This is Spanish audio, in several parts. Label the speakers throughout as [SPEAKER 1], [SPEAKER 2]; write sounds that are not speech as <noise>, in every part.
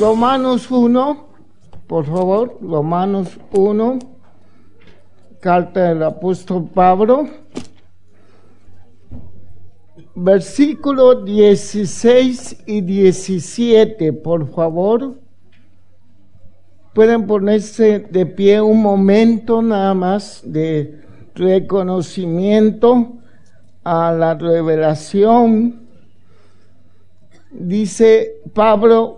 [SPEAKER 1] Romanos 1, por favor, Romanos 1, carta del apóstol Pablo, versículo 16 y 17, por favor. Pueden ponerse de pie un momento nada más de reconocimiento a la revelación. Dice Pablo,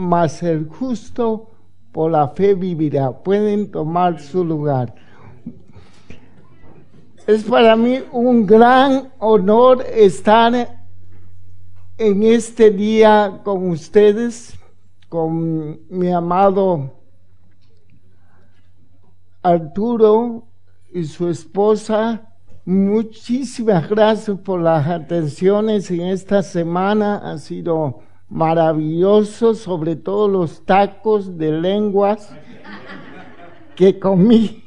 [SPEAKER 1] mas el justo por la fe vivirá. Pueden tomar su lugar. Es para mí un gran honor estar en este día con ustedes, con mi amado Arturo y su esposa. Muchísimas gracias por las atenciones en esta semana. Ha sido maravilloso, sobre todo los tacos de lenguas que comí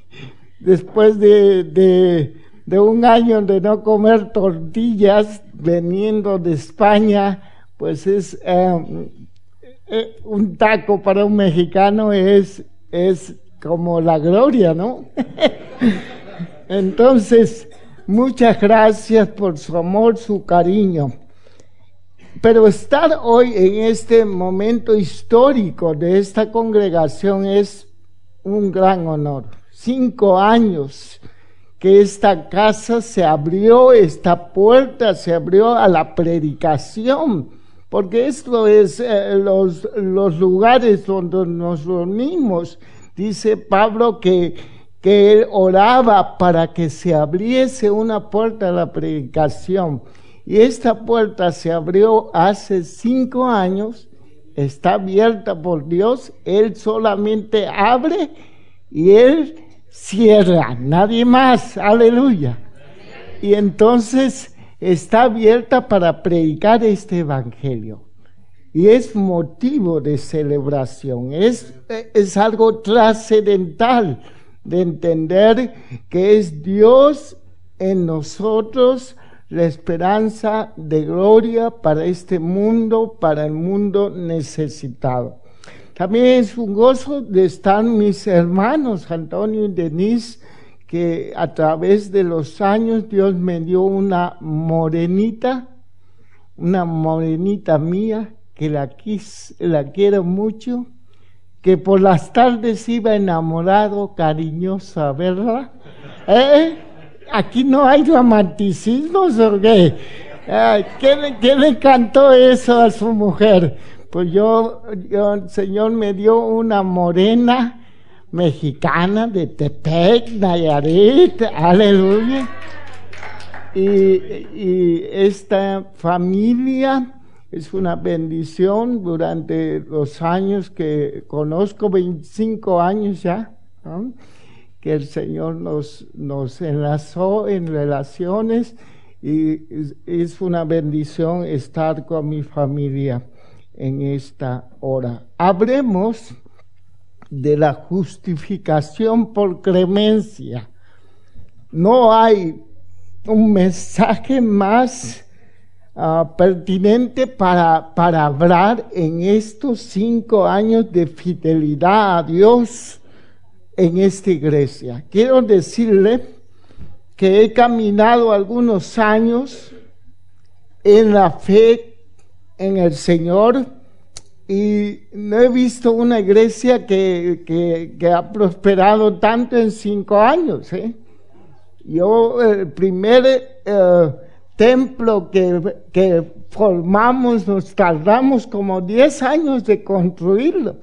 [SPEAKER 1] después de, un año de no comer tortillas veniendo de España, pues es eh, eh, un taco para un mexicano es, es como la gloria, ¿no? <laughs> Entonces, muchas gracias por su amor, su cariño. Pero estar hoy en este momento histórico de esta congregación es un gran honor. Cinco años que esta casa se abrió, esta puerta se abrió a la predicación, porque esto es eh, los, los lugares donde nos reunimos. Dice Pablo que, que él oraba para que se abriese una puerta a la predicación. Y esta puerta se abrió hace cinco años, está abierta por Dios, Él solamente abre y Él cierra, nadie más, aleluya. Y entonces está abierta para predicar este Evangelio. Y es motivo de celebración, es, es algo trascendental de entender que es Dios en nosotros la esperanza de gloria para este mundo, para el mundo necesitado. También es un gozo de estar mis hermanos Antonio y Denise, que a través de los años Dios me dio una morenita, una morenita mía, que la, quis, la quiero mucho, que por las tardes iba enamorado, cariñoso a verla. ¿Eh? Aquí no hay romanticismos o qué? ¿Qué, le cantó eso a su mujer? Pues yo, yo, el Señor me dio una morena mexicana de Tepec, Nayarit, aleluya. Y, y esta familia es una bendición durante los años que conozco, 25 años ya. ¿no? Que el Señor nos, nos enlazó en relaciones y es una bendición estar con mi familia en esta hora. Hablemos de la justificación por clemencia. No hay un mensaje más ah, pertinente para, para hablar en estos cinco años de fidelidad a Dios en esta iglesia. Quiero decirle que he caminado algunos años en la fe en el Señor y no he visto una iglesia que, que, ha prosperado tanto en cinco años. ¿eh? Yo, el primer eh, templo que, que formamos, nos tardamos como diez años de construirlo,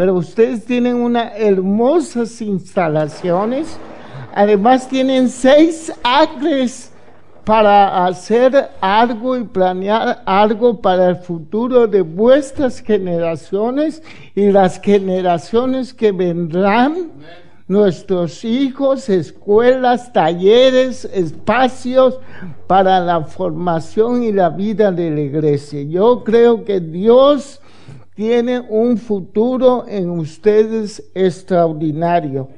[SPEAKER 1] pero ustedes tienen unas hermosas instalaciones, además tienen seis acres para hacer algo y planear algo para el futuro de vuestras generaciones y las generaciones que vendrán, nuestros hijos, escuelas, talleres, espacios para la formación y la vida de la iglesia. Yo creo que Dios tiene un futuro en ustedes extraordinario.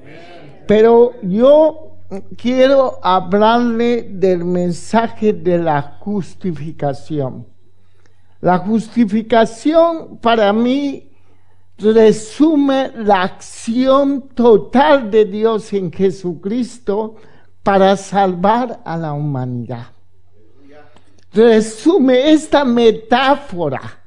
[SPEAKER 1] Pero yo quiero hablarle del mensaje de la justificación. La justificación para mí resume la acción total de Dios en Jesucristo para salvar a la humanidad. Resume esta metáfora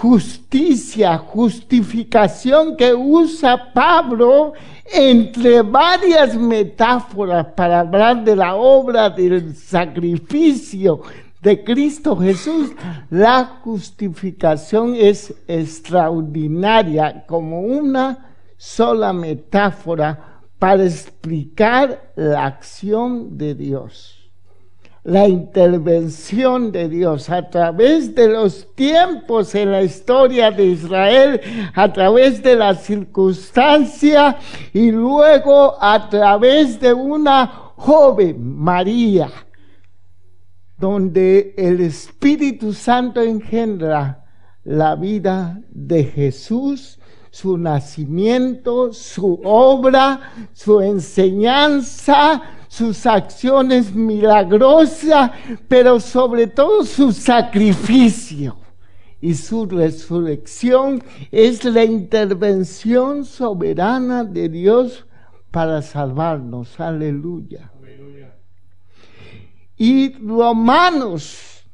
[SPEAKER 1] justicia, justificación que usa Pablo entre varias metáforas para hablar de la obra del sacrificio de Cristo Jesús, la justificación es extraordinaria como una sola metáfora para explicar la acción de Dios la intervención de Dios a través de los tiempos en la historia de Israel, a través de la circunstancia y luego a través de una joven María, donde el Espíritu Santo engendra la vida de Jesús su nacimiento, su obra, su enseñanza, sus acciones milagrosas, pero sobre todo su sacrificio y su resurrección es la intervención soberana de Dios para salvarnos. Aleluya. Y Romanos,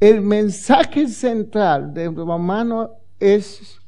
[SPEAKER 1] el mensaje central de Romanos es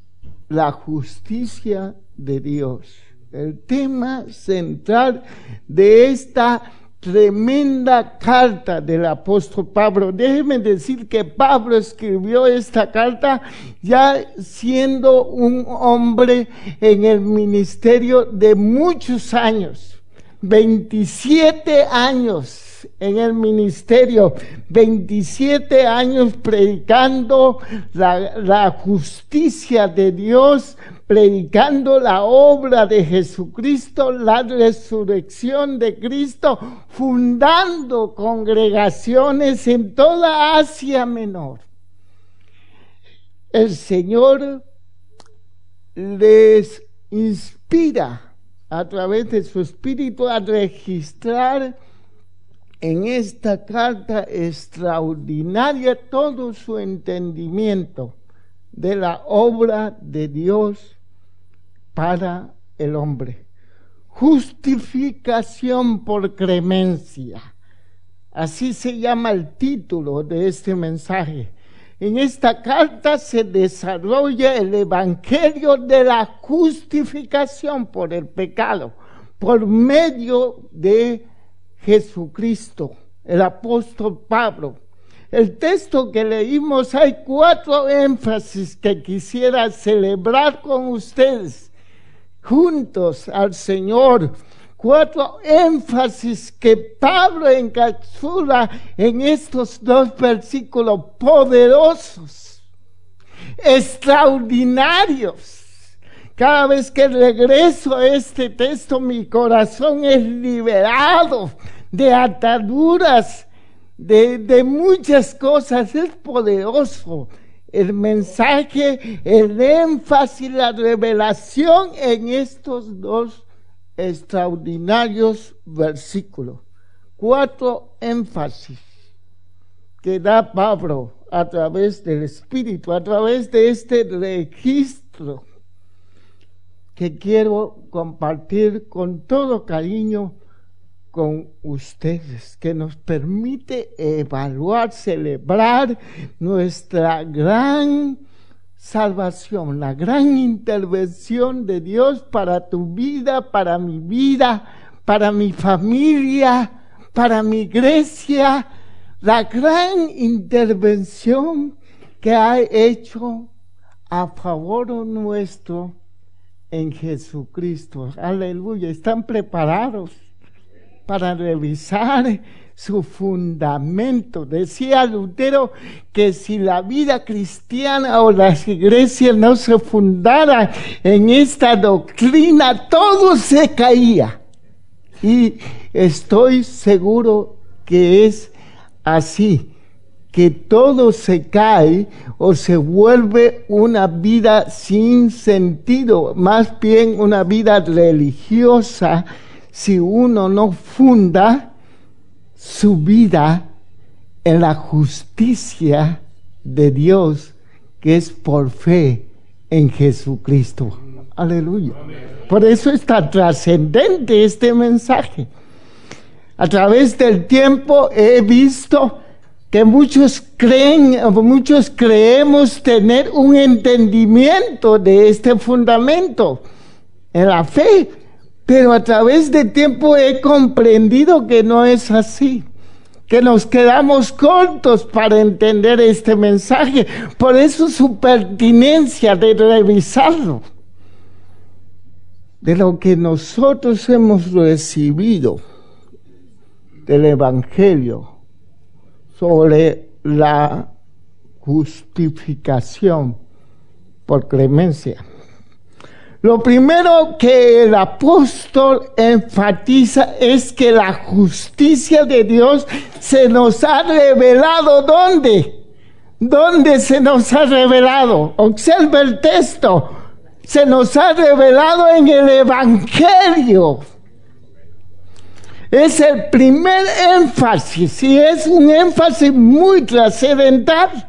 [SPEAKER 1] la justicia de Dios el tema central de esta tremenda carta del apóstol Pablo. Déjenme decir que Pablo escribió esta carta ya siendo un hombre en el ministerio de muchos años, 27 años en el ministerio, 27 años predicando la, la justicia de Dios, predicando la obra de Jesucristo, la resurrección de Cristo, fundando congregaciones en toda Asia Menor. El Señor les inspira a través de su espíritu a registrar en esta carta extraordinaria todo su entendimiento de la obra de Dios para el hombre. Justificación por clemencia. Así se llama el título de este mensaje. En esta carta se desarrolla el Evangelio de la justificación por el pecado, por medio de Jesucristo, el apóstol Pablo. El texto que leímos hay cuatro énfasis que quisiera celebrar con ustedes juntos al Señor. Cuatro énfasis que Pablo encapsula en estos dos versículos poderosos, extraordinarios. Cada vez que regreso a este texto, mi corazón es liberado de ataduras, de, de muchas cosas. Es poderoso el mensaje, el énfasis, la revelación en estos dos extraordinarios versículos. Cuatro énfasis que da Pablo a través del Espíritu, a través de este registro que quiero compartir con todo cariño con ustedes, que nos permite evaluar, celebrar nuestra gran salvación, la gran intervención de Dios para tu vida, para mi vida, para mi familia, para mi iglesia, la gran intervención que ha hecho a favor nuestro en Jesucristo. Aleluya. ¿Están preparados para revisar su fundamento? Decía Lutero que si la vida cristiana o las iglesias no se fundaran en esta doctrina, todo se caía. Y estoy seguro que es así que todo se cae o se vuelve una vida sin sentido, más bien una vida religiosa, si uno no funda su vida en la justicia de Dios, que es por fe en Jesucristo. Aleluya. Por eso es tan trascendente este mensaje. A través del tiempo he visto que muchos creen, muchos creemos tener un entendimiento de este fundamento en la fe, pero a través del tiempo he comprendido que no es así, que nos quedamos cortos para entender este mensaje, por eso su pertinencia de revisarlo, de lo que nosotros hemos recibido del Evangelio sobre la justificación por clemencia. Lo primero que el apóstol enfatiza es que la justicia de Dios se nos ha revelado ¿dónde? ¿Dónde se nos ha revelado? Observa el texto. Se nos ha revelado en el Evangelio. Es el primer énfasis y es un énfasis muy trascendental.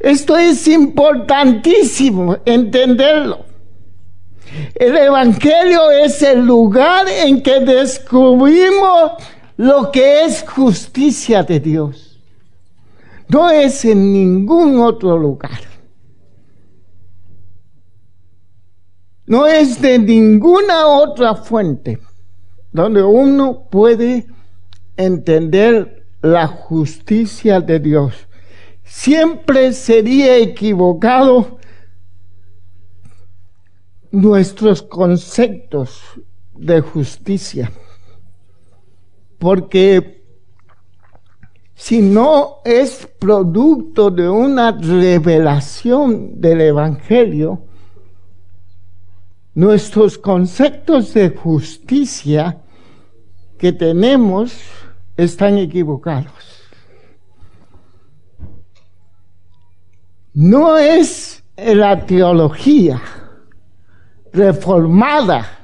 [SPEAKER 1] Esto es importantísimo entenderlo. El Evangelio es el lugar en que descubrimos lo que es justicia de Dios. No es en ningún otro lugar. No es de ninguna otra fuente donde uno puede entender la justicia de Dios. Siempre sería equivocado nuestros conceptos de justicia, porque si no es producto de una revelación del Evangelio, nuestros conceptos de justicia que tenemos están equivocados. No es la teología reformada.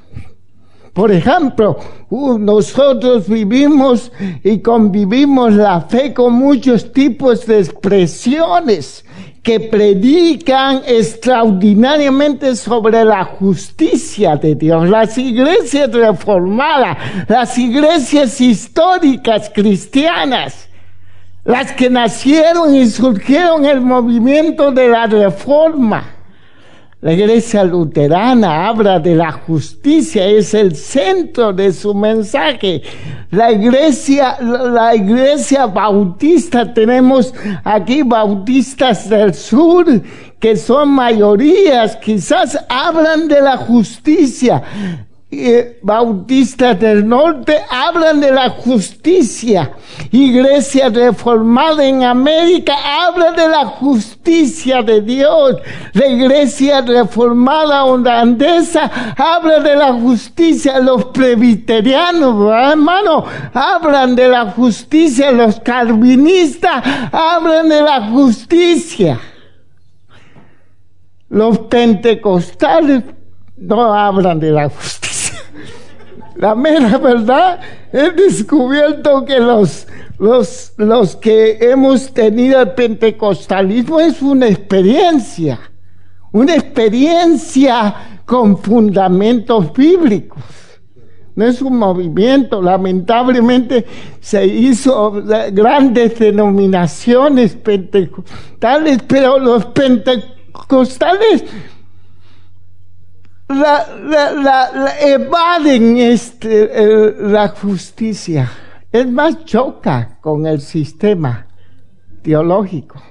[SPEAKER 1] Por ejemplo, nosotros vivimos y convivimos la fe con muchos tipos de expresiones que predican extraordinariamente sobre la justicia de Dios. Las iglesias reformadas, las iglesias históricas cristianas, las que nacieron y surgieron el movimiento de la reforma la iglesia luterana habla de la justicia, es el centro de su mensaje. La iglesia, la iglesia bautista, tenemos aquí bautistas del sur, que son mayorías, quizás hablan de la justicia. Eh, bautistas del norte hablan de la justicia. Iglesia reformada en América habla de la justicia de Dios. La iglesia reformada holandesa habla de la justicia. Los presbiterianos, hermano, hablan de la justicia. Los calvinistas hablan de la justicia. Los pentecostales no hablan de la justicia. La mera verdad, he descubierto que los, los, los que hemos tenido el pentecostalismo es una experiencia, una experiencia con fundamentos bíblicos. no es un movimiento. Lamentablemente se hizo grandes denominaciones pentecostales, pero los pentecostales la, evaden este, la justicia. Es más, choca con el sistema teológico.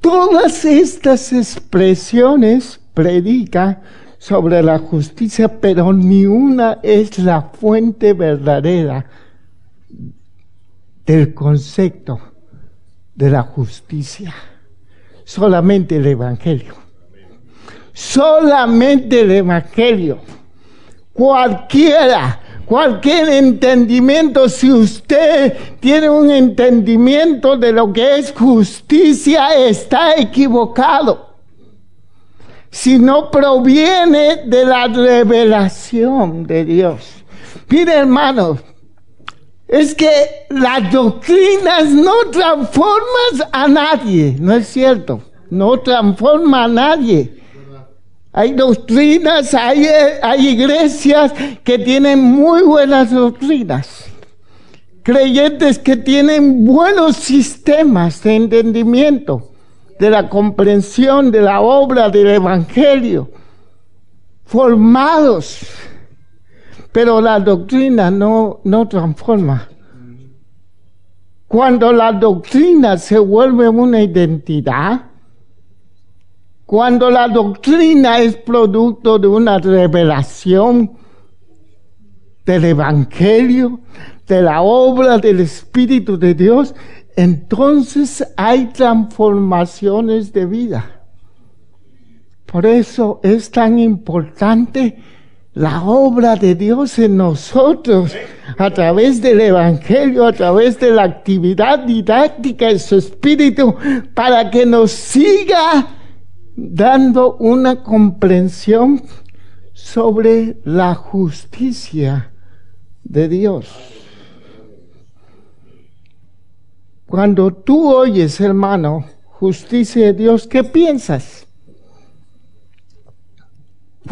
[SPEAKER 1] Todas estas expresiones predican sobre la justicia, pero ni una es la fuente verdadera del concepto de la justicia. Solamente el Evangelio. Solamente el Evangelio. Cualquiera cualquier entendimiento, si usted tiene un entendimiento de lo que es justicia, está equivocado. Si no proviene de la revelación de Dios. Mire hermanos, es que las doctrinas no transforman a nadie, ¿no es cierto? No transforma a nadie. Hay doctrinas, hay, hay iglesias que tienen muy buenas doctrinas. Creyentes que tienen buenos sistemas de entendimiento, de la comprensión de la obra del Evangelio, formados. Pero la doctrina no, no transforma. Cuando la doctrina se vuelve una identidad, cuando la doctrina es producto de una revelación del Evangelio, de la obra del Espíritu de Dios, entonces hay transformaciones de vida. Por eso es tan importante la obra de Dios en nosotros, a través del Evangelio, a través de la actividad didáctica de su Espíritu, para que nos siga dando una comprensión sobre la justicia de Dios. Cuando tú oyes, hermano, justicia de Dios, ¿qué piensas?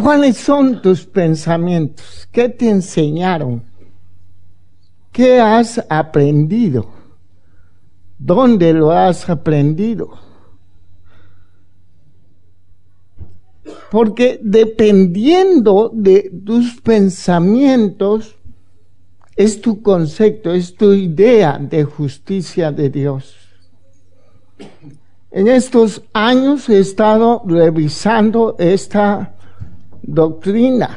[SPEAKER 1] ¿Cuáles son tus pensamientos? ¿Qué te enseñaron? ¿Qué has aprendido? ¿Dónde lo has aprendido? Porque dependiendo de tus pensamientos, es tu concepto, es tu idea de justicia de Dios. En estos años he estado revisando esta doctrina.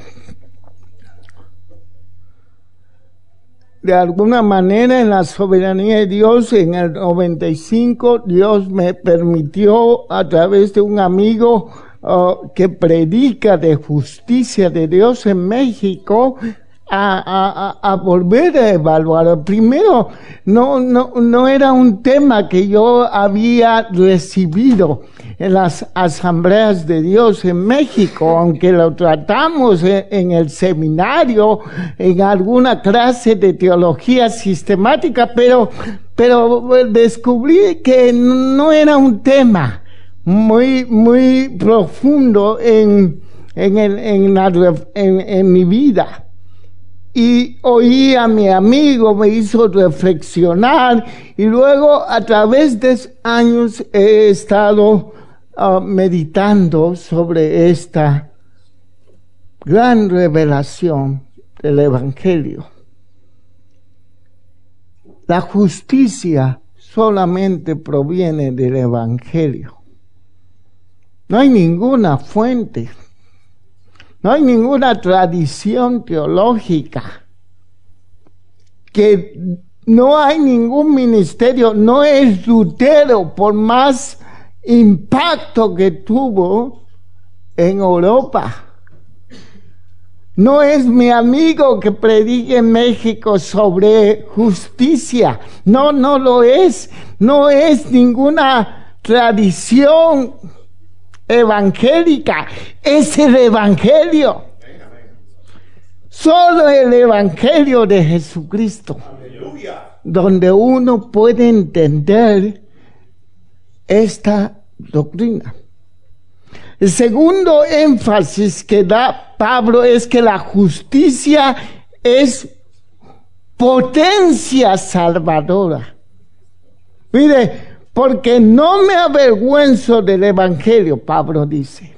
[SPEAKER 1] De alguna manera en la soberanía de Dios, en el 95, Dios me permitió a través de un amigo que predica de justicia de Dios en México a, a, a, volver a evaluar. Primero, no, no, no era un tema que yo había recibido en las asambleas de Dios en México, aunque lo tratamos en, en el seminario, en alguna clase de teología sistemática, pero, pero descubrí que no era un tema muy, muy profundo en, en, en, en, mi vida. Y oí a mi amigo, me hizo reflexionar y luego a través de años he estado ah, meditando sobre esta gran revelación del Evangelio. La justicia solamente proviene del Evangelio. No hay ninguna fuente, no hay ninguna tradición teológica, que no hay ningún ministerio, no es Lutero, por más impacto que tuvo en Europa. No es mi amigo que predique en México sobre justicia. No, no lo es. No es ninguna tradición evangélica, es el Evangelio. Solo el Evangelio de Jesucristo. Donde uno puede entender esta doctrina. El segundo énfasis que da Pablo es que la justicia es potencia salvadora. Mire, porque no me avergüenzo del Evangelio, Pablo dice.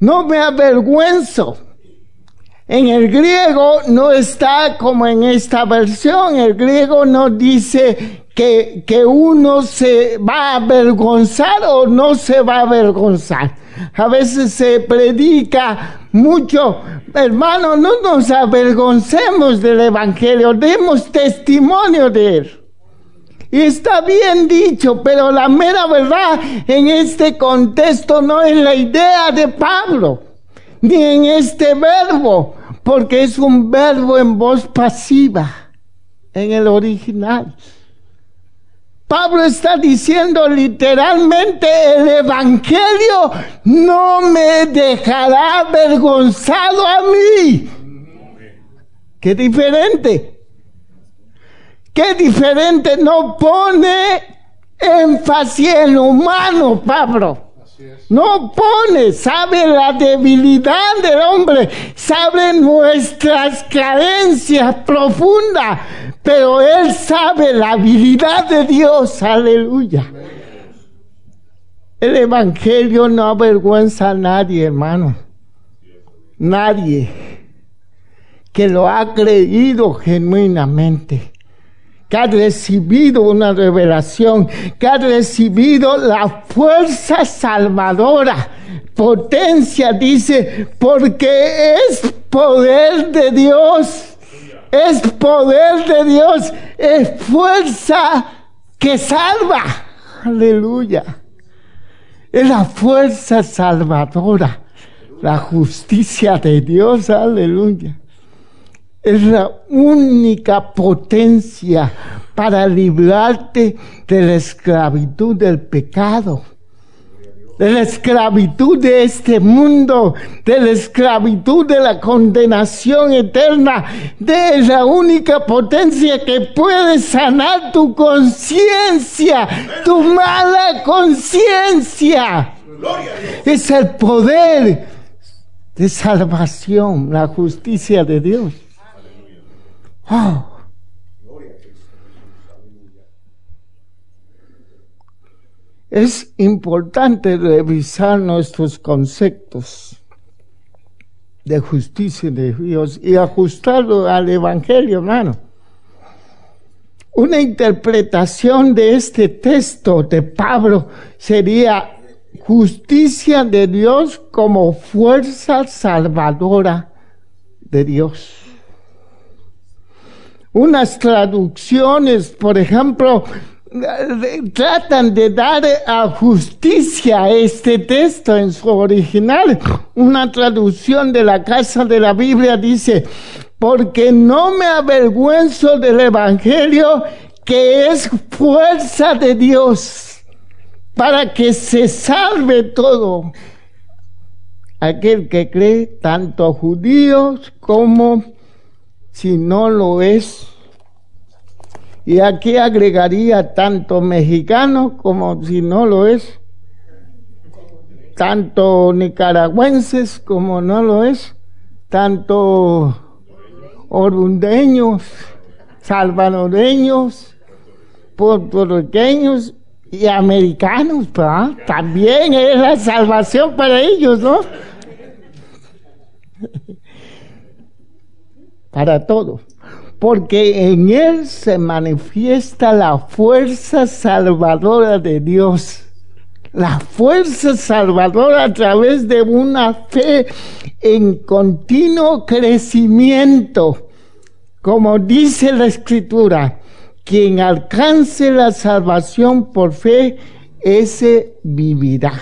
[SPEAKER 1] No me avergüenzo. En el griego no está como en esta versión. El griego no dice que, que uno se va a avergonzar o no se va a avergonzar. A veces se predica mucho, hermano, no nos avergoncemos del Evangelio, demos testimonio de él. Está bien dicho, pero la mera verdad en este contexto no es la idea de Pablo, ni en este verbo, porque es un verbo en voz pasiva en el original. Pablo está diciendo literalmente, el Evangelio no me dejará avergonzado a mí. Qué diferente. Qué diferente. No pone énfasis en lo humano, Pablo. No pone, sabe la debilidad del hombre, sabe nuestras carencias profundas, pero Él sabe la habilidad de Dios, aleluya. El Evangelio no avergüenza a nadie, hermano. Nadie que lo ha creído genuinamente que ha recibido una revelación, que ha recibido la fuerza salvadora, potencia, dice, porque es poder de Dios, es poder de Dios, es fuerza que salva, aleluya, es la fuerza salvadora, la justicia de Dios, aleluya es la única potencia para librarte de la esclavitud del pecado, de la esclavitud de este mundo, de la esclavitud de la condenación eterna, de la única potencia que puede sanar tu conciencia, tu mala conciencia. Es el poder de salvación, la justicia de Dios. Oh. Es importante revisar nuestros conceptos de justicia de Dios y ajustarlo al Evangelio, hermano. Una interpretación de este texto de Pablo sería justicia de Dios como fuerza salvadora de Dios unas traducciones, por ejemplo, tratan de dar a justicia este texto en su original. Una traducción de la Casa de la Biblia dice, porque no me avergüenzo del Evangelio que es fuerza de Dios para que se salve todo aquel que cree, tanto judíos como si no lo es. Y aquí agregaría tanto mexicano como si no lo es, tanto nicaragüenses como no lo es, tanto orundeños, salvadoreños, puertorriqueños y americanos, también es la salvación para ellos, ¿no? <laughs> para todos, porque en Él se manifiesta la fuerza salvadora de Dios. La fuerza salvadora a través de una fe en continuo crecimiento. Como dice la escritura, quien alcance la salvación por fe, ese vivirá.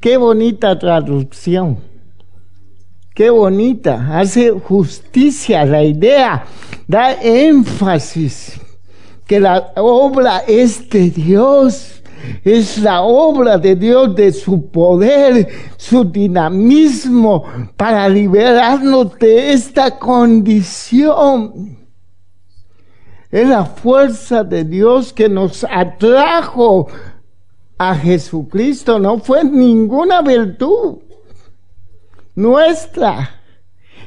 [SPEAKER 1] Qué bonita traducción. Qué bonita, hace justicia la idea, da énfasis que la obra es de Dios, es la obra de Dios, de su poder, su dinamismo para liberarnos de esta condición. Es la fuerza de Dios que nos atrajo a Jesucristo, no fue ninguna virtud nuestra.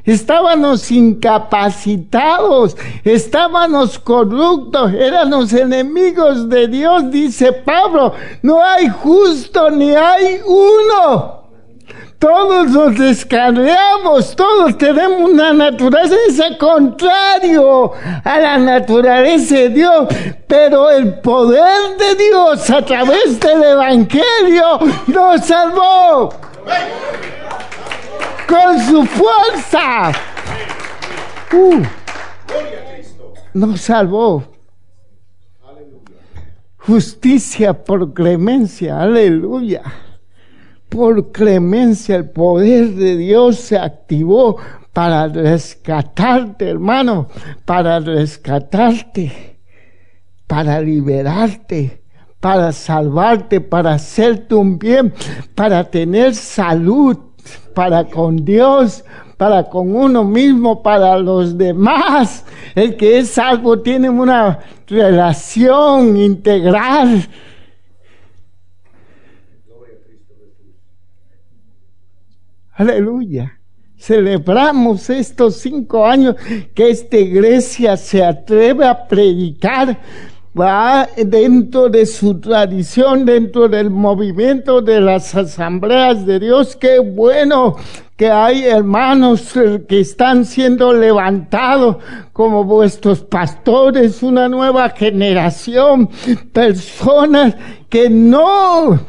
[SPEAKER 1] estábamos incapacitados, estábamos corruptos, éramos enemigos de Dios, dice Pablo, no hay justo ni hay uno. Todos nos descarriamos, todos tenemos una naturaleza contrario a la naturaleza de Dios, pero el poder de Dios a través del Evangelio nos salvó con su fuerza. Uh, nos salvó. Justicia por clemencia, aleluya por clemencia el poder de Dios se activó para rescatarte, hermano, para rescatarte, para liberarte, para salvarte, para hacerte un bien, para tener salud, para con Dios, para con uno mismo, para los demás. El que es salvo tiene una relación integral Aleluya. Celebramos estos cinco años que esta iglesia se atreve a predicar va dentro de su tradición, dentro del movimiento de las asambleas de Dios. Qué bueno que hay hermanos que están siendo levantados como vuestros pastores, una nueva generación, personas que no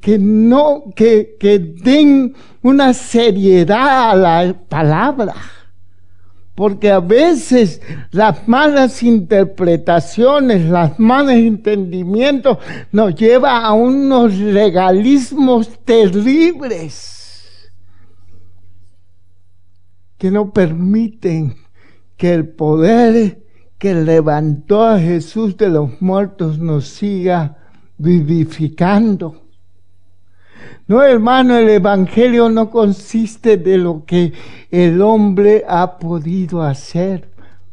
[SPEAKER 1] que no, que, que den una seriedad a la palabra. Porque a veces las malas interpretaciones, las malos entendimientos nos llevan a unos legalismos terribles que no permiten que el poder que levantó a Jesús de los muertos nos siga vivificando. No, hermano, el Evangelio no consiste de lo que el hombre ha podido hacer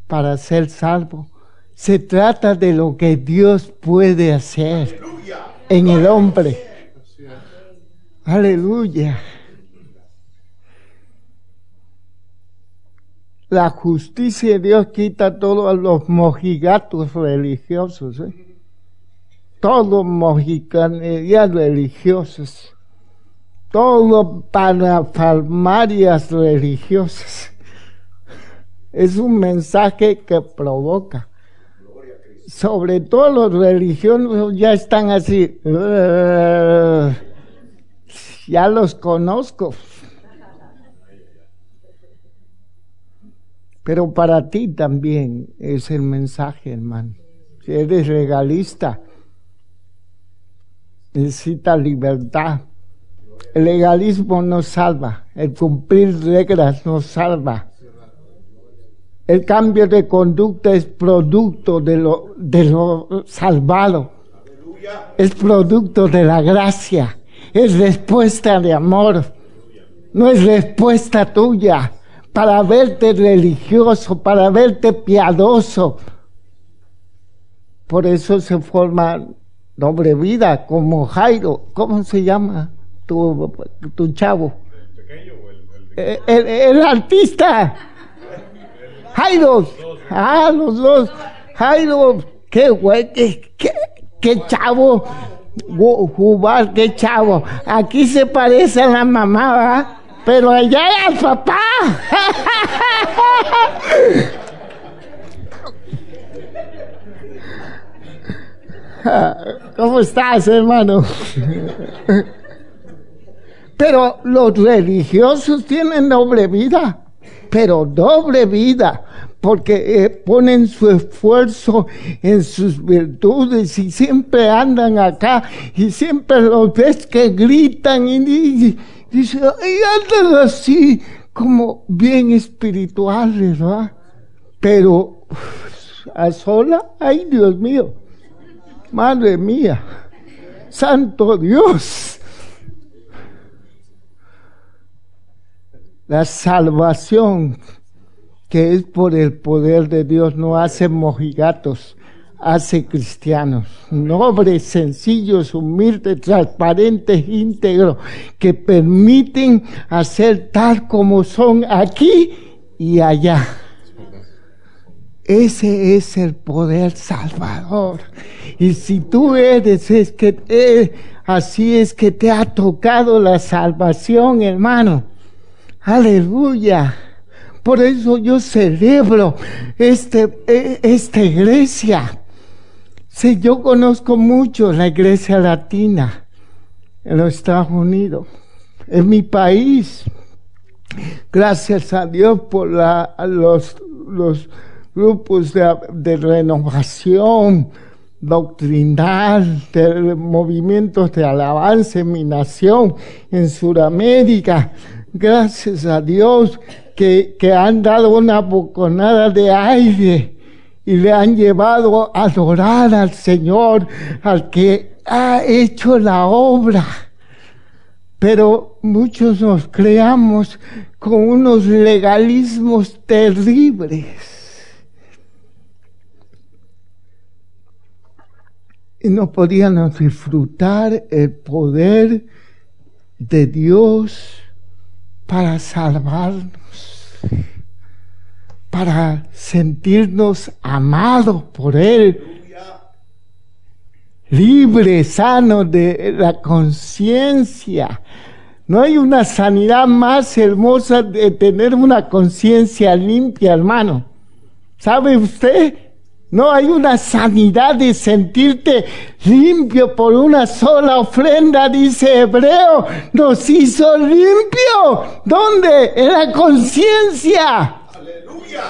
[SPEAKER 1] para ser salvo. Se trata de lo que Dios puede hacer en el hombre. Aleluya. La justicia de Dios quita todos los mojigatos religiosos. ¿eh? Todos mojigatos religiosos todo para farmarias religiosas. Es un mensaje que provoca. Sobre todo los religiosos ya están así. Ya los conozco. Pero para ti también es el mensaje, hermano. Si eres legalista, necesitas libertad el legalismo no salva, el cumplir reglas no salva. El cambio de conducta es producto de lo, de lo salvado. Es producto de la gracia. Es respuesta de amor. No es respuesta tuya para verte religioso, para verte piadoso. Por eso se forma doble vida, como Jairo. ¿Cómo se llama? Tu, tu chavo. ¿El pequeño o el, el, el, artista? Jairo. Ah, los dos. Jairo, qué güey, qué, qué, qué chavo. Jugar, qué chavo. Aquí se parece a la mamá, ¿verdad? Pero allá al papá. <laughs> ¿Cómo estás, hermano? <laughs> Pero los religiosos tienen doble vida, pero doble vida, porque eh, ponen su esfuerzo en sus virtudes y siempre andan acá y siempre los ves que gritan y, dicen, y andan así como bien espirituales, ¿verdad? Pero a sola, ay Dios mío, madre mía, santo Dios La salvación que es por el poder de Dios no hace mojigatos, hace cristianos, nobles, sencillos, humildes, transparentes, íntegros, que permiten hacer tal como son aquí y allá. Ese es el poder salvador. Y si tú eres, es que eh, así es que te ha tocado la salvación, hermano. Aleluya. Por eso yo celebro este, eh, esta iglesia. Sí, yo conozco mucho la iglesia latina en los Estados Unidos, en mi país. Gracias a Dios por la, los, los grupos de, renovación doctrinal, de movimientos de alabanza en mi nación, en Sudamérica. Gracias a Dios que, que han dado una boconada de aire y le han llevado a adorar al Señor, al que ha hecho la obra. Pero muchos nos creamos con unos legalismos terribles y no podíamos disfrutar el poder de Dios para salvarnos, para sentirnos amados por Él, libres, sanos de la conciencia. No hay una sanidad más hermosa de tener una conciencia limpia, hermano. ¿Sabe usted? No hay una sanidad de sentirte limpio por una sola ofrenda, dice Hebreo. Nos hizo limpio. ¿Dónde? En la conciencia. Aleluya.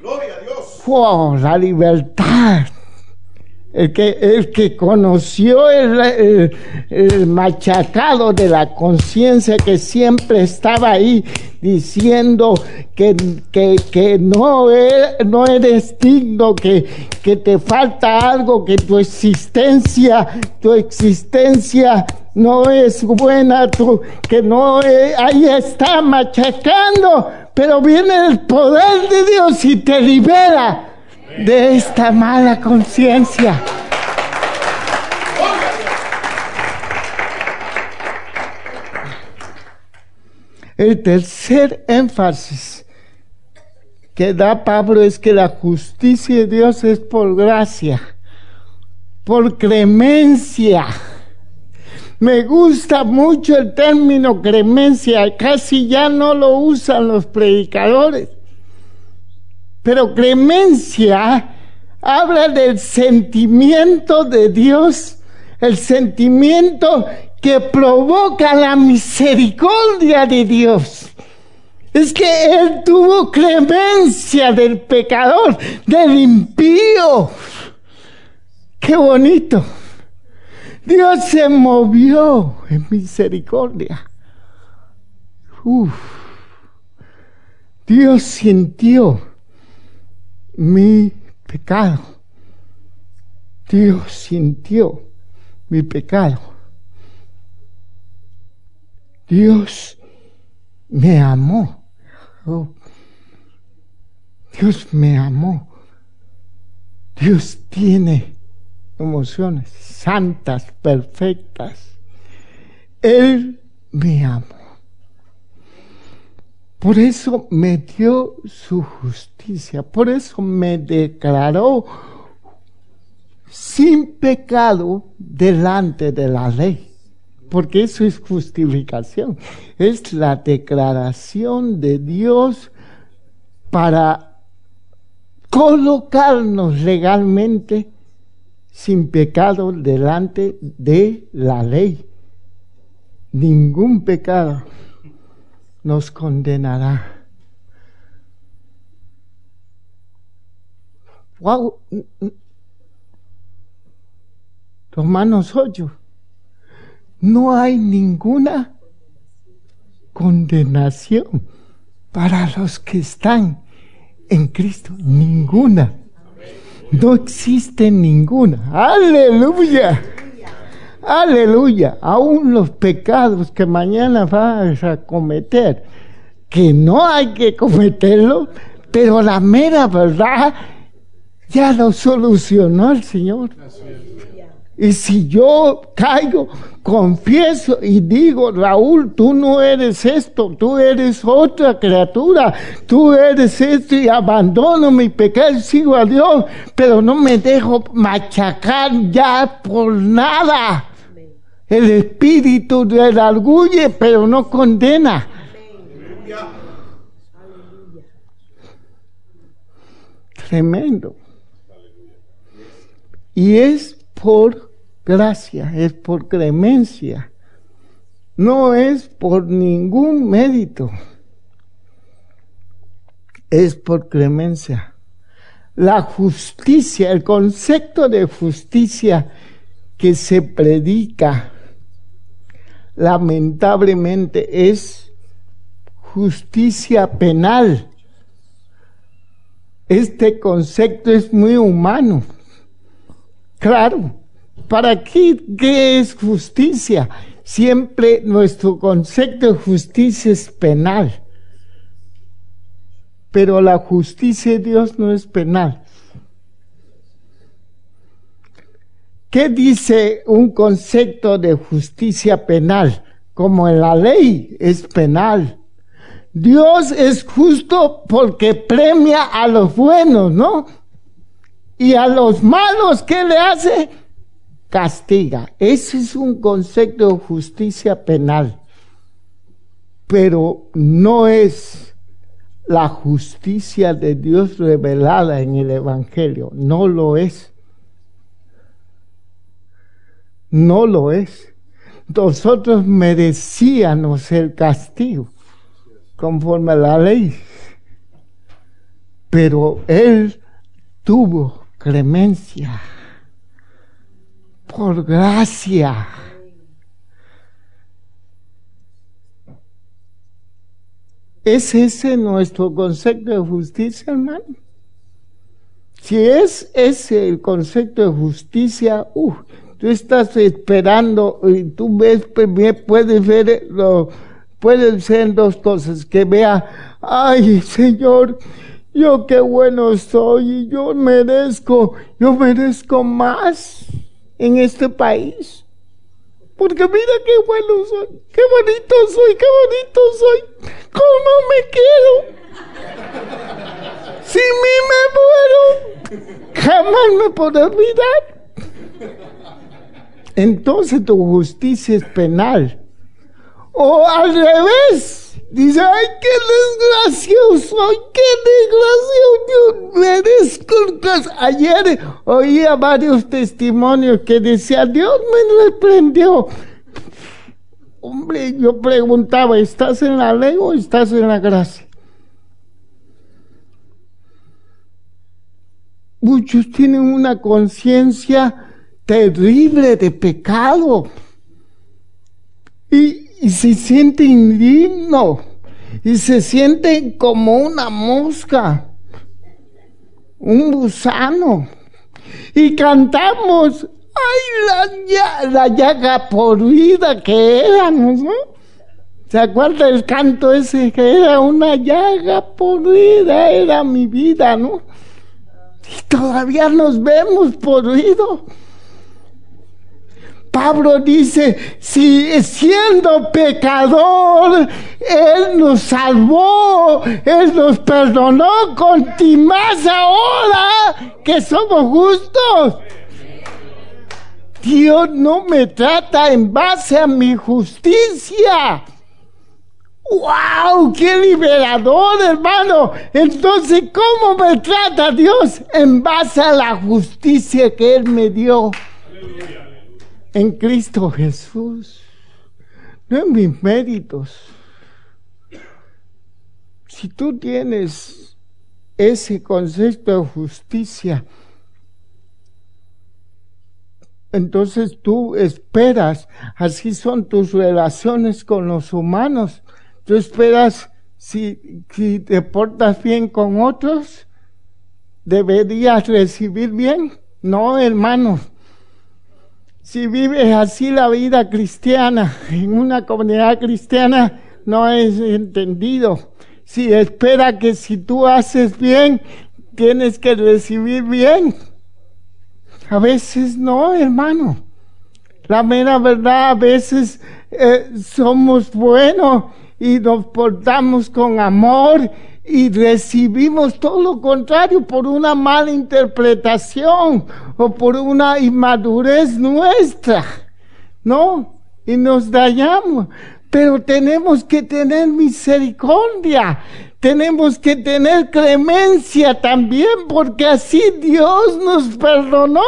[SPEAKER 1] Gloria a Dios. Oh, la libertad el que, el que conoció el, machacado de la conciencia que siempre estaba ahí diciendo que, que, no, eres, no eres digno, que, que te falta algo, que tu existencia, tu existencia no es buena, tu, que no, ahí está machacando, pero viene el poder de Dios y te libera de esta mala conciencia. El tercer énfasis que da Pablo es que la justicia de Dios es por gracia, por clemencia. Me gusta mucho el término clemencia, casi ya no lo usan los predicadores. Pero clemencia habla del sentimiento de Dios, el sentimiento que provoca la misericordia de Dios. Es que Él tuvo clemencia del pecador, del impío. Qué bonito. Dios se movió en misericordia. Dios sintió mi pecado. Dios sintió mi pecado. Dios me amó. Oh, Dios me amó. Dios tiene emociones santas, perfectas. Él me amó. Por eso me dio su justicia, por eso me declaró sin pecado delante de la ley, porque eso es justificación, es la declaración de Dios para colocarnos legalmente sin pecado delante de la ley. Ningún pecado nos condenará. Wow. Romanos 8. No hay ninguna condenación para los que están en Cristo. Ninguna. No existe ninguna. Aleluya. Aleluya. Aún los pecados que mañana vas a cometer, que no hay que cometerlo, pero la mera verdad, Ya lo solucionó el Señor. Y si yo caigo, confieso y digo, Raúl, tú no eres esto, tú eres otra criatura, tú eres esto y abandono mi pecado sigo a Dios, pero no me dejo machacar ya por nada. El espíritu orgullo, pero no condena. Tremendo. Y es por gracia, es por clemencia, no es por ningún mérito, es por clemencia. La justicia, el concepto de justicia que se predica, lamentablemente es justicia penal. Este concepto es muy humano. Claro, ¿Para qué, qué es justicia? Siempre nuestro concepto de justicia es penal. Pero la justicia de Dios no es penal. ¿Qué dice un concepto de justicia penal? Como en la ley es penal. Dios es justo porque premia a los buenos, ¿no? Y a los malos, ¿qué le hace? castiga. Ese es un concepto de justicia penal, pero no es la justicia de Dios revelada en el Evangelio, no lo es. No lo es. Nosotros merecíamos el castigo conforme a la ley, pero Él tuvo clemencia por gracia. ¿Es ese nuestro concepto de justicia, hermano? Si es ese el concepto de justicia, uh, tú estás esperando y tú ves, pues, puedes ver, lo, pueden ser dos cosas, que vea, ay Señor, yo qué bueno soy y yo merezco, yo merezco más en este país. Porque mira qué bueno soy, qué bonito soy, qué bonito soy. ¿Cómo me quiero? Si mí me muero, jamás me puedo olvidar. Entonces tu justicia es penal. O al revés, Dice, ay, qué desgracioso, ay, qué desgraciado, yo merezco Ayer oía varios testimonios que decía, Dios me reprendió. Hombre, yo preguntaba, ¿estás en la ley o estás en la gracia? Muchos tienen una conciencia terrible de pecado. Y, se siente indigno y se siente como una mosca, un gusano. Y cantamos, ay, la, la llaga por vida que éramos, ¿no? ¿Se acuerda el canto ese que era una llaga por vida, era mi vida, ¿no? Y todavía nos vemos podridos. Pablo dice, si siendo pecador, Él nos salvó, Él nos perdonó, más ahora que somos justos. Dios no me trata en base a mi justicia. ¡Wow! ¡Qué liberador, hermano! Entonces, ¿cómo me trata Dios? En base a la justicia que Él me dio en Cristo Jesús, no en mis méritos. Si tú tienes ese concepto de justicia, entonces tú esperas, así son tus relaciones con los humanos, tú esperas, si, si te portas bien con otros, deberías recibir bien. No, hermanos, si vives así la vida cristiana, en una comunidad cristiana, no es entendido. Si espera que si tú haces bien, tienes que recibir bien. A veces no, hermano. La mera verdad, a veces eh, somos buenos y nos portamos con amor y recibimos todo lo contrario por una mala interpretación o por una inmadurez nuestra, ¿no? Y nos dañamos. Pero tenemos que tener misericordia, tenemos que tener clemencia también, porque así Dios nos perdonó.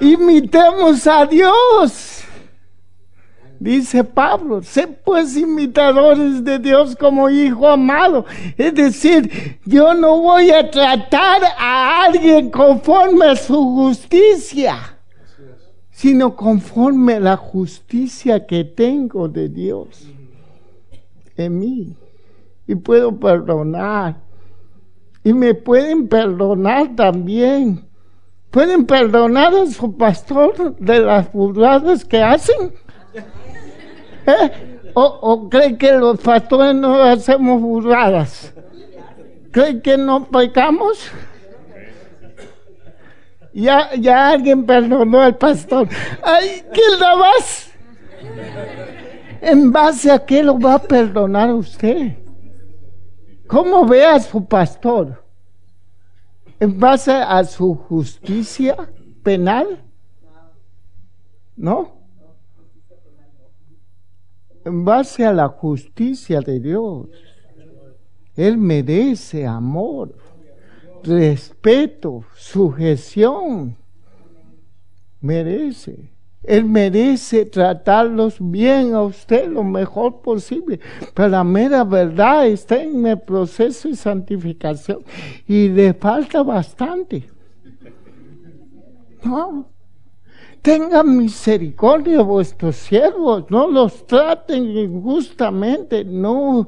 [SPEAKER 1] Imitemos a Dios. Dice Pablo, sé pues imitadores de Dios como hijo amado. Es decir, yo no voy a tratar a alguien conforme a su justicia, sino conforme a la justicia que tengo de Dios en mí. Y puedo perdonar. Y me pueden perdonar también. ¿Pueden perdonar a su pastor de las burradas que hacen? ¿Eh? ¿O, ¿O creen que los pastores no hacemos burradas? ¿Creen que no pecamos? Ya, ya alguien perdonó al pastor. ¡Ay, qué la más! ¿En base a qué lo va a perdonar usted? ¿Cómo ve a su pastor? ¿En base a su justicia penal? ¿No? En base a la justicia de Dios. Él merece amor, respeto, sujeción. Merece. Él merece tratarlos bien a usted lo mejor posible. Pero la mera verdad está en el proceso de santificación y le falta bastante. No, tengan misericordia vuestros siervos, no los traten injustamente, no,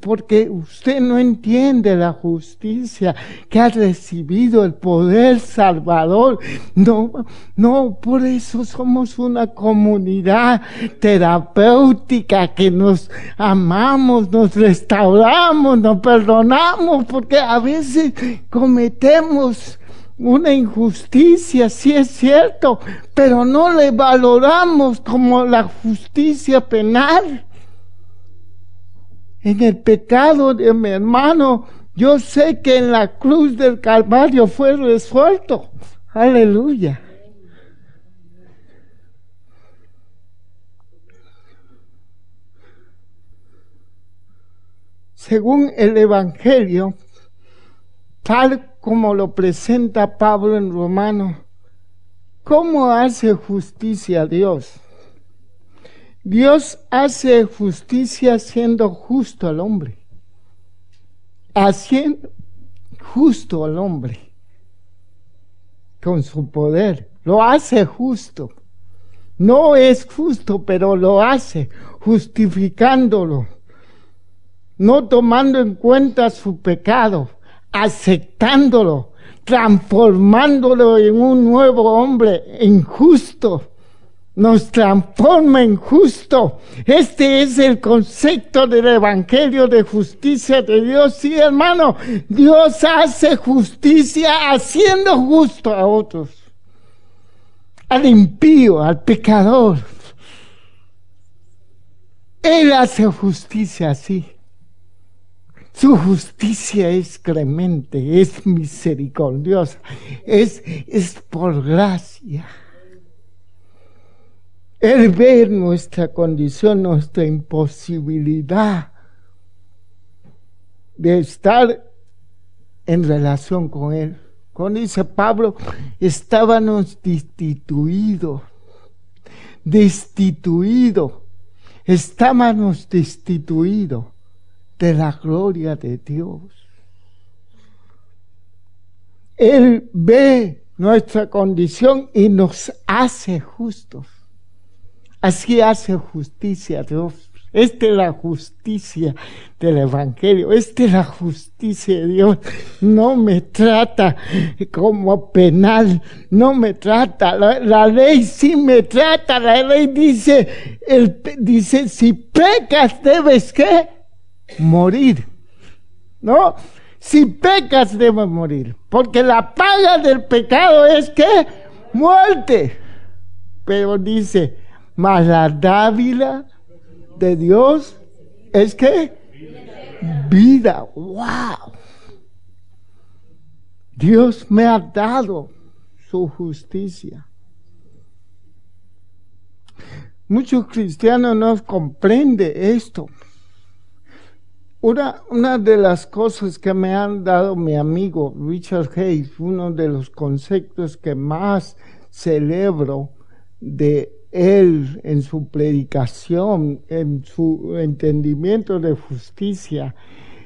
[SPEAKER 1] porque usted no entiende la justicia que ha recibido el poder salvador. No, no, por eso somos una comunidad terapéutica que nos amamos, nos restauramos, nos perdonamos, porque a veces cometemos una injusticia, sí es cierto, pero no le valoramos como la justicia penal. En el pecado de mi hermano, yo sé que en la cruz del Calvario fue resuelto. Aleluya. Según el Evangelio, tal como lo presenta Pablo en Romano. ¿Cómo hace justicia Dios? Dios hace justicia siendo justo al hombre. Haciendo justo al hombre. Con su poder. Lo hace justo. No es justo, pero lo hace, justificándolo. No tomando en cuenta su pecado aceptándolo, transformándolo en un nuevo hombre, en justo. Nos transforma en justo. Este es el concepto del Evangelio de justicia de Dios. Sí, hermano, Dios hace justicia haciendo justo a otros. Al impío, al pecador. Él hace justicia así. Su justicia es clemente, es misericordiosa, es, es por gracia. Él ve nuestra condición, nuestra imposibilidad de estar en relación con Él. Cuando dice Pablo, estábamos destituidos, destituidos, estábamos destituidos de la gloria de Dios. Él ve nuestra condición y nos hace justos. Así hace justicia Dios. Esta es la justicia del Evangelio. Esta es la justicia de Dios. No me trata como penal. No me trata. La, ley sí me trata. La ley dice, el, dice, si pecas debes que morir. ¿No? Si pecas debes morir, porque la paga del pecado es que muerte. Pero dice, mas la dávila de Dios es que vida. Wow. Dios me ha dado su justicia. Muchos cristianos no comprenden esto. Una, de las cosas que me han dado mi amigo Richard Hayes, uno de los conceptos que más celebro de él en su predicación, en su entendimiento de justicia,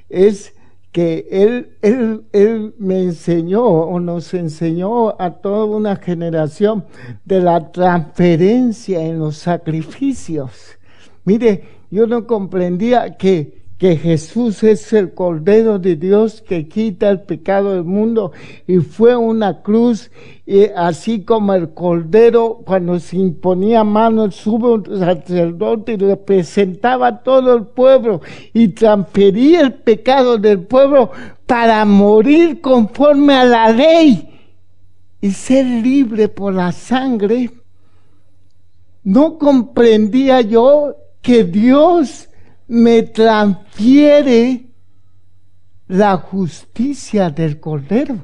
[SPEAKER 1] es que él, él, él me enseñó o nos enseñó a toda una generación de la transferencia en los sacrificios. Mire, yo no comprendía que que Jesús es el Cordero de Dios que quita el pecado del mundo y fue una cruz, y así como el Cordero cuando se imponía mano el sumo sacerdote y representaba a todo el pueblo y transfería el pecado del pueblo para morir conforme a la ley y ser libre por la sangre. No comprendía yo que Dios me transfiere la justicia del Cordero.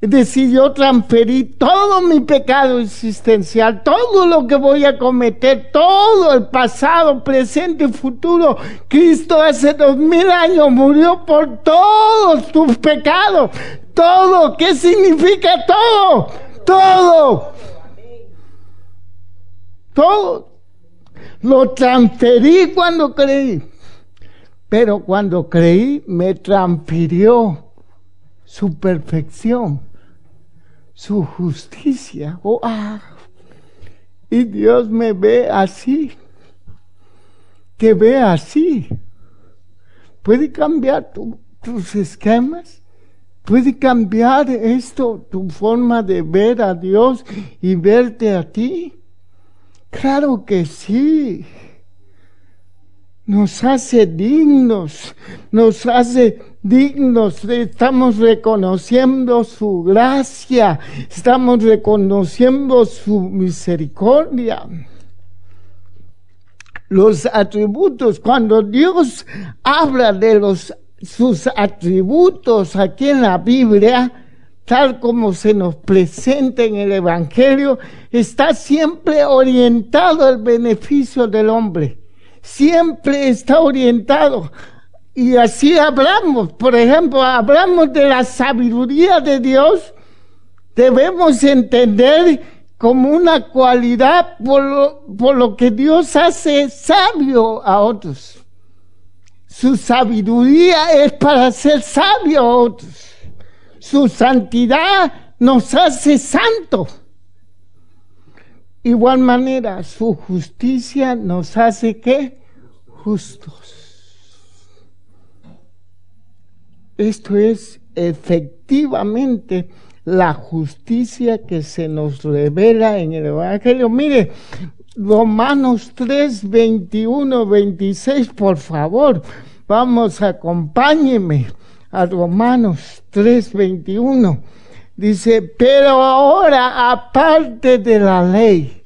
[SPEAKER 1] Es decir, yo transferí todo mi pecado existencial, todo lo que voy a cometer, todo el pasado, presente y futuro. Cristo hace dos mil años murió por todos tus pecados. Todo, ¿qué significa todo? Todo. Todo. Lo transferí cuando creí. Pero cuando creí, me transfirió su perfección, su justicia. Oh, ah. Y Dios me ve así. Te ve así. Puede cambiar tus esquemas. Puede cambiar esto, tu forma de ver a Dios y verte a ti. Claro que sí. Nos hace dignos, nos hace dignos, estamos reconociendo su gracia, estamos reconociendo su misericordia. Los atributos, cuando Dios habla de los, sus atributos aquí en la Biblia, tal como se nos presenta en el Evangelio, está siempre orientado al beneficio del hombre. Siempre está orientado. Y así hablamos. Por ejemplo, hablamos de la sabiduría de Dios. Debemos entender como una cualidad por lo, por lo que Dios hace sabio a otros. Su sabiduría es para ser sabio a otros. Su santidad nos hace santo. Igual manera, su justicia nos hace justos. Esto es efectivamente la justicia que se nos revela en el Evangelio. Mire, Romanos 3, 21, 26, por favor, vamos, acompáñeme a Romanos 3:21. Dice, pero ahora aparte de la ley,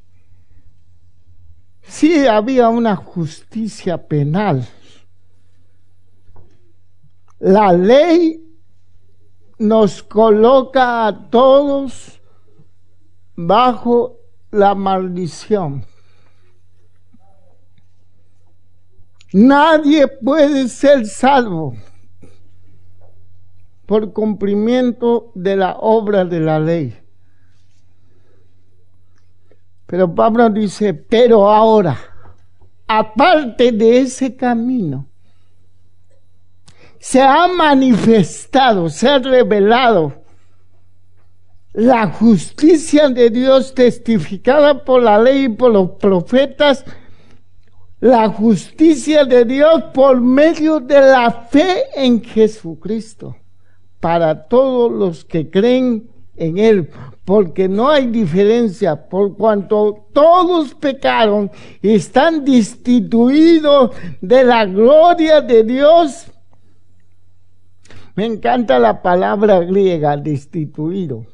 [SPEAKER 1] sí había una justicia penal. La ley nos coloca a todos bajo la maldición. Nadie puede ser salvo por cumplimiento de la obra de la ley. Pero Pablo dice, pero ahora, aparte de ese camino, se ha manifestado, se ha revelado la justicia de Dios testificada por la ley y por los profetas, la justicia de Dios por medio de la fe en Jesucristo para todos los que creen en Él, porque no hay diferencia, por cuanto todos pecaron y están destituidos de la gloria de Dios. Me encanta la palabra griega, destituido.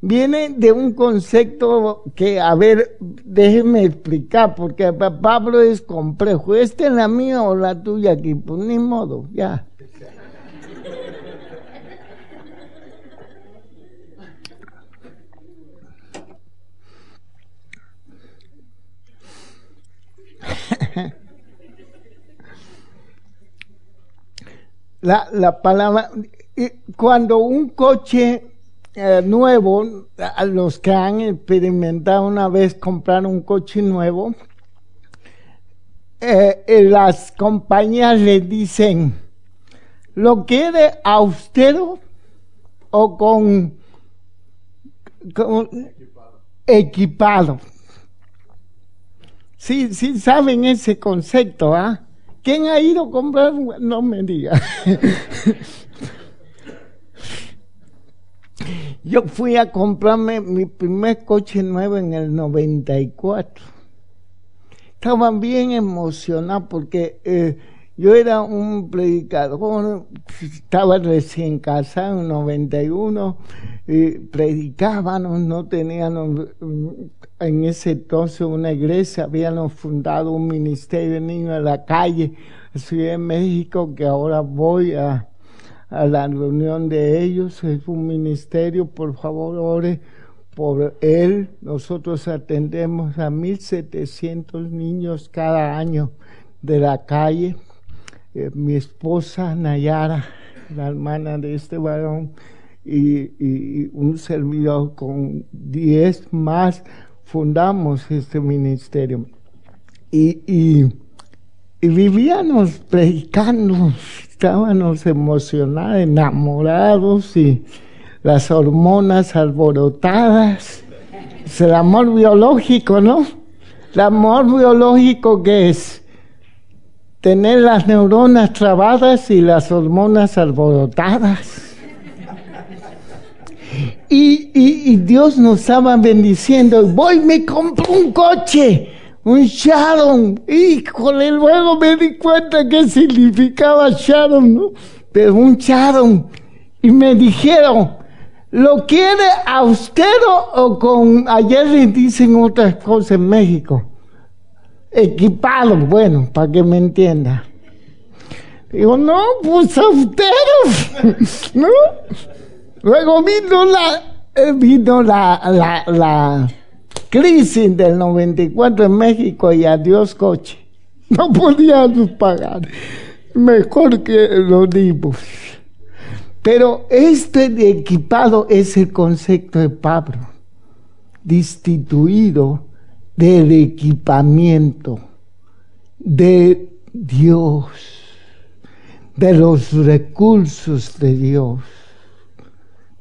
[SPEAKER 1] Viene de un concepto que, a ver, déjeme explicar, porque Pablo es complejo. ¿Esta es la mía o la tuya aquí? Pues ni modo, ya. <laughs> la, la palabra, cuando un coche eh, nuevo, a los que han experimentado una vez comprar un coche nuevo, eh, eh, las compañías le dicen, ¿lo quiere austero o con, equipado. equipado? Sí, sí saben ese concepto, ¿ah? ¿Quién ha ido a comprar? No me diga. <laughs> Yo fui a comprarme mi primer coche nuevo en el 94. Estaba bien emocionado porque eh, yo era un predicador, estaba recién casado en 91, y predicábamos, no teníamos en ese entonces una iglesia, habíamos fundado un ministerio de niños en la calle, Ciudad de México, que ahora voy a, la reunión de ellos, es un ministerio, por favor ore por él. Nosotros atendemos a 1.700 niños cada año de la calle. Eh, mi esposa Nayara, la hermana de este varón, y, y un servidor con 10 más fundamos este ministerio. Y, y, vivíamos predicando, estábamos emocionados, enamorados y las hormonas alborotadas. Es el amor biológico, ¿no? El amor biológico que es tener las neuronas trabadas y las hormonas alborotadas. Y, Dios nos estaba bendiciendo. Voy, me compro un coche, un Sharon. Híjole, luego me di cuenta que significaba Sharon, ¿no? Pero un Sharon. Y me dijeron, ¿lo quiere austero o con, ayer le dicen otras cosas en México? Equipado, bueno, para que me entienda. Digo, no, pues austero, <laughs> ¿no? Luego vino la, eh, vino la, la, la crisis del 94 en México y adiós coche. No podíamos pagar. Mejor que lo dimos. Pero este equipado es el concepto de Pablo, destituido del equipamiento de Dios, de los recursos de Dios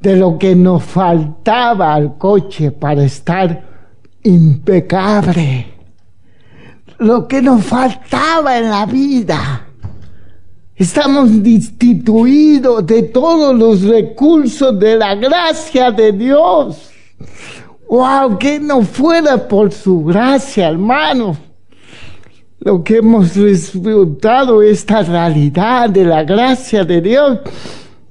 [SPEAKER 1] de lo que nos faltaba al coche para estar impecable, lo que nos faltaba en la vida. Estamos destituidos de todos los recursos de la gracia de Dios. ¡Wow! Que no fuera por su gracia, hermano. Lo que hemos disfrutado, esta realidad de la gracia de Dios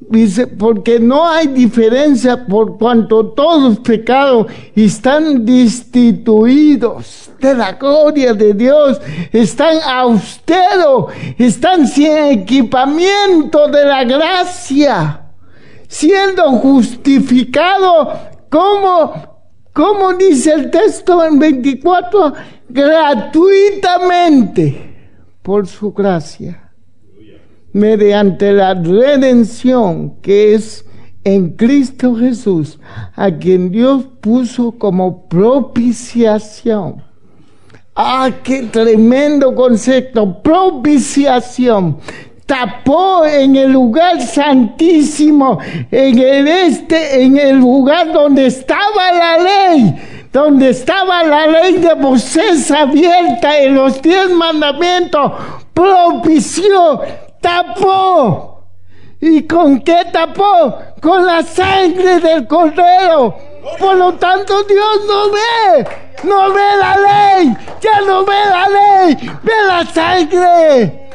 [SPEAKER 1] Dice, porque no hay diferencia por cuanto todos pecados están destituidos de la gloria de Dios, están austeros, están sin equipamiento de la gracia, siendo justificados como, como dice el texto en 24, gratuitamente por su gracia mediante la redención que es en Cristo Jesús, a quien Dios puso como propiciación. Ah, qué tremendo concepto, propiciación. Tapó en el lugar santísimo, en el este, en el lugar donde estaba la ley, donde estaba la ley de Moisés abierta en los diez mandamientos, propició tapó. ¿Y con qué tapó? Con la sangre del cordero. Por lo tanto, Dios no ve, no ve la ley, ya no ve la ley, ve la sangre.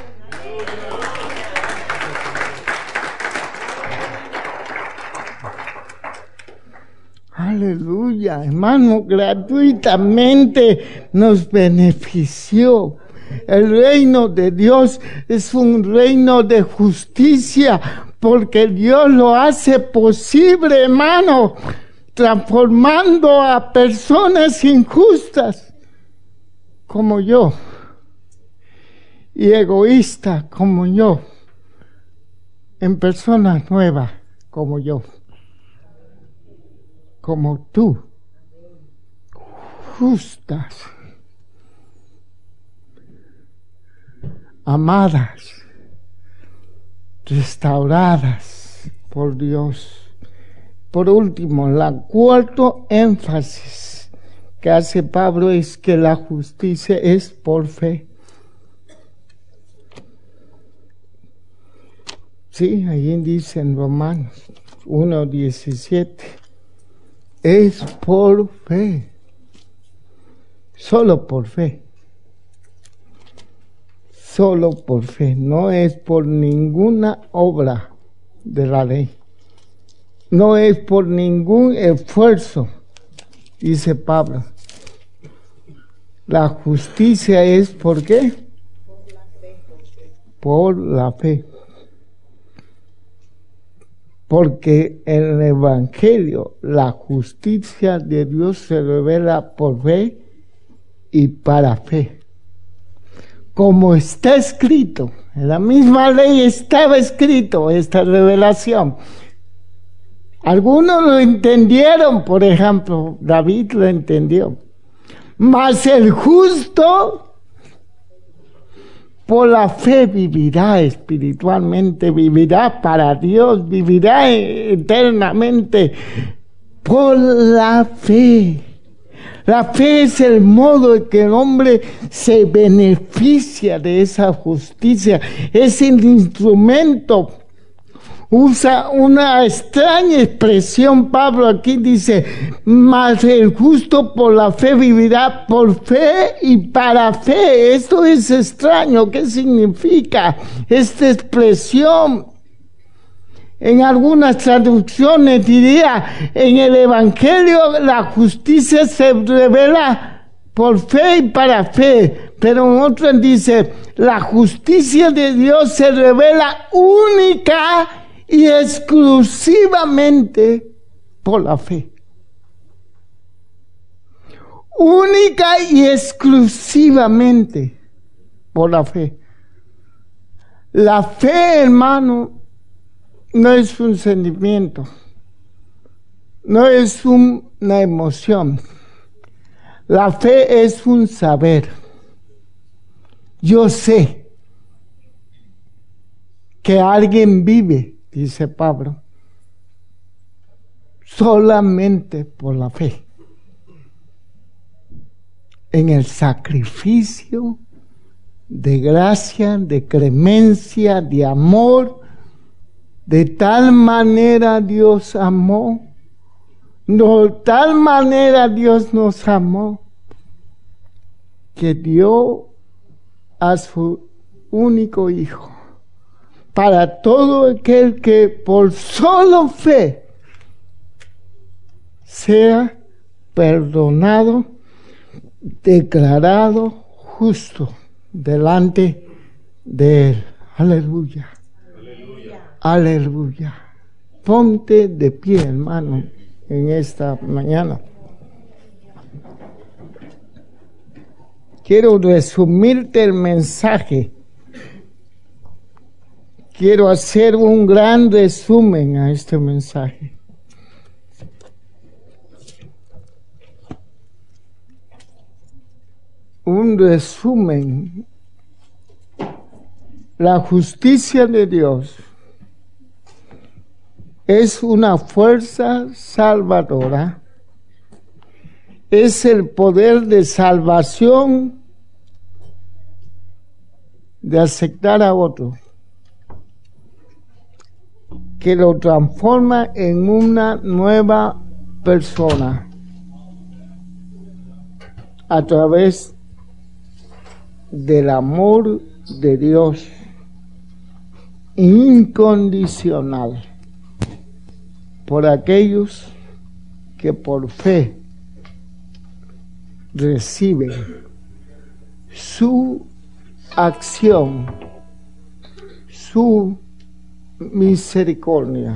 [SPEAKER 1] Aleluya, hermano, gratuitamente nos benefició. El reino de Dios es un reino de justicia porque Dios lo hace posible, hermano, transformando a personas injustas como yo y egoístas como yo en personas nuevas como yo como tú, justas, amadas, restauradas por Dios. Por último, la cuarto énfasis que hace Pablo es que la justicia es por fe. Sí, ahí dice en Romanos 1.17 es por fe, solo por fe, solo por fe, no es por ninguna obra de la ley, no es por ningún esfuerzo, dice Pablo. La justicia es por qué? Por la fe porque en el Evangelio la justicia de Dios se revela por fe y para fe. Como está escrito, en la misma ley estaba escrito esta revelación. Algunos lo entendieron, por ejemplo, David lo entendió. Mas el justo por la fe vivirá espiritualmente, vivirá para Dios, vivirá eternamente por la fe. La fe es el modo en que el hombre se beneficia de esa justicia, es el instrumento usa una extraña expresión. Pablo aquí dice, mas el justo por la fe vivirá por fe y para fe. Esto es extraño. ¿Qué significa esta expresión? En algunas traducciones diría, en el Evangelio la justicia se revela por fe y para fe, pero en otras dice, la justicia de Dios se revela única y exclusivamente por la fe. Única y exclusivamente por la fe. La fe, hermano, no es un sentimiento, no es una emoción. La fe es un saber. Yo sé que alguien vive dice Pablo, solamente por la fe, en el sacrificio de gracia, de clemencia, de amor, de tal manera Dios amó, de tal manera Dios nos amó, que dio a su único Hijo para todo aquel que por solo fe sea perdonado, declarado justo delante de Él. Aleluya. Aleluya. Ponte de pie, hermano, en esta mañana. Quiero resumirte el mensaje quiero hacer un gran resumen a este mensaje. Un resumen. La justicia de Dios es una fuerza salvadora, es el poder de salvación de aceptar a otro que lo transforma en una nueva persona a través del amor de Dios incondicional por aquellos que por fe reciben su acción, su misericordia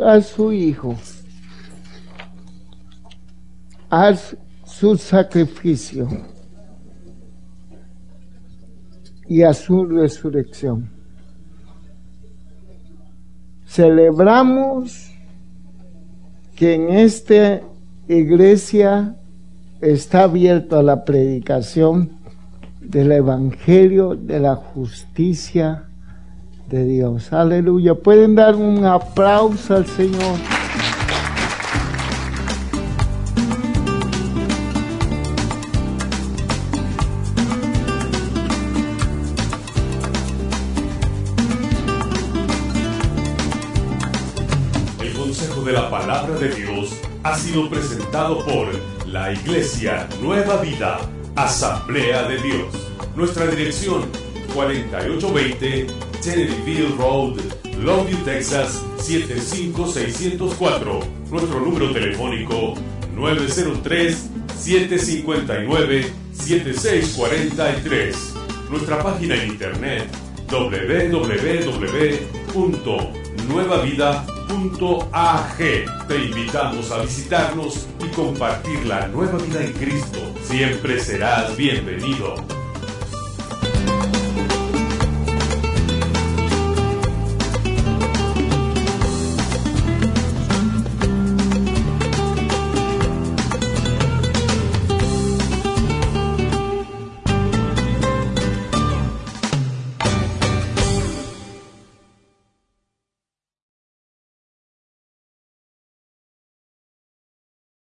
[SPEAKER 1] a su Hijo, a su sacrificio y a su resurrección. Celebramos que en esta iglesia está abierto a la predicación del Evangelio de la justicia de Dios. Aleluya. Pueden dar un aplauso al Señor.
[SPEAKER 2] Ha sido presentado por la Iglesia Nueva Vida, Asamblea de Dios. Nuestra dirección 4820 Tenneryville Road, Longview, Texas 75604. Nuestro número telefónico 903-759-7643. Nuestra página en internet Te invitamos a visitarnos y compartir la nueva vida en Cristo. Siempre serás bienvenido.